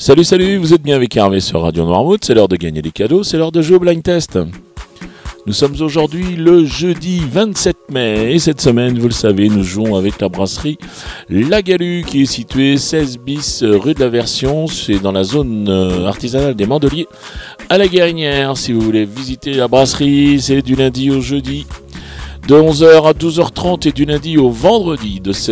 Salut, salut, vous êtes bien avec Hervé sur Radio Noirmouth, c'est l'heure de gagner des cadeaux, c'est l'heure de jouer au blind test. Nous sommes aujourd'hui le jeudi 27 mai et cette semaine, vous le savez, nous jouons avec la brasserie La Galue qui est située 16 bis rue de la Version, c'est dans la zone euh, artisanale des Mandeliers à la Guérinière. Si vous voulez visiter la brasserie, c'est du lundi au jeudi de 11h à 12h30 et du lundi au vendredi de 16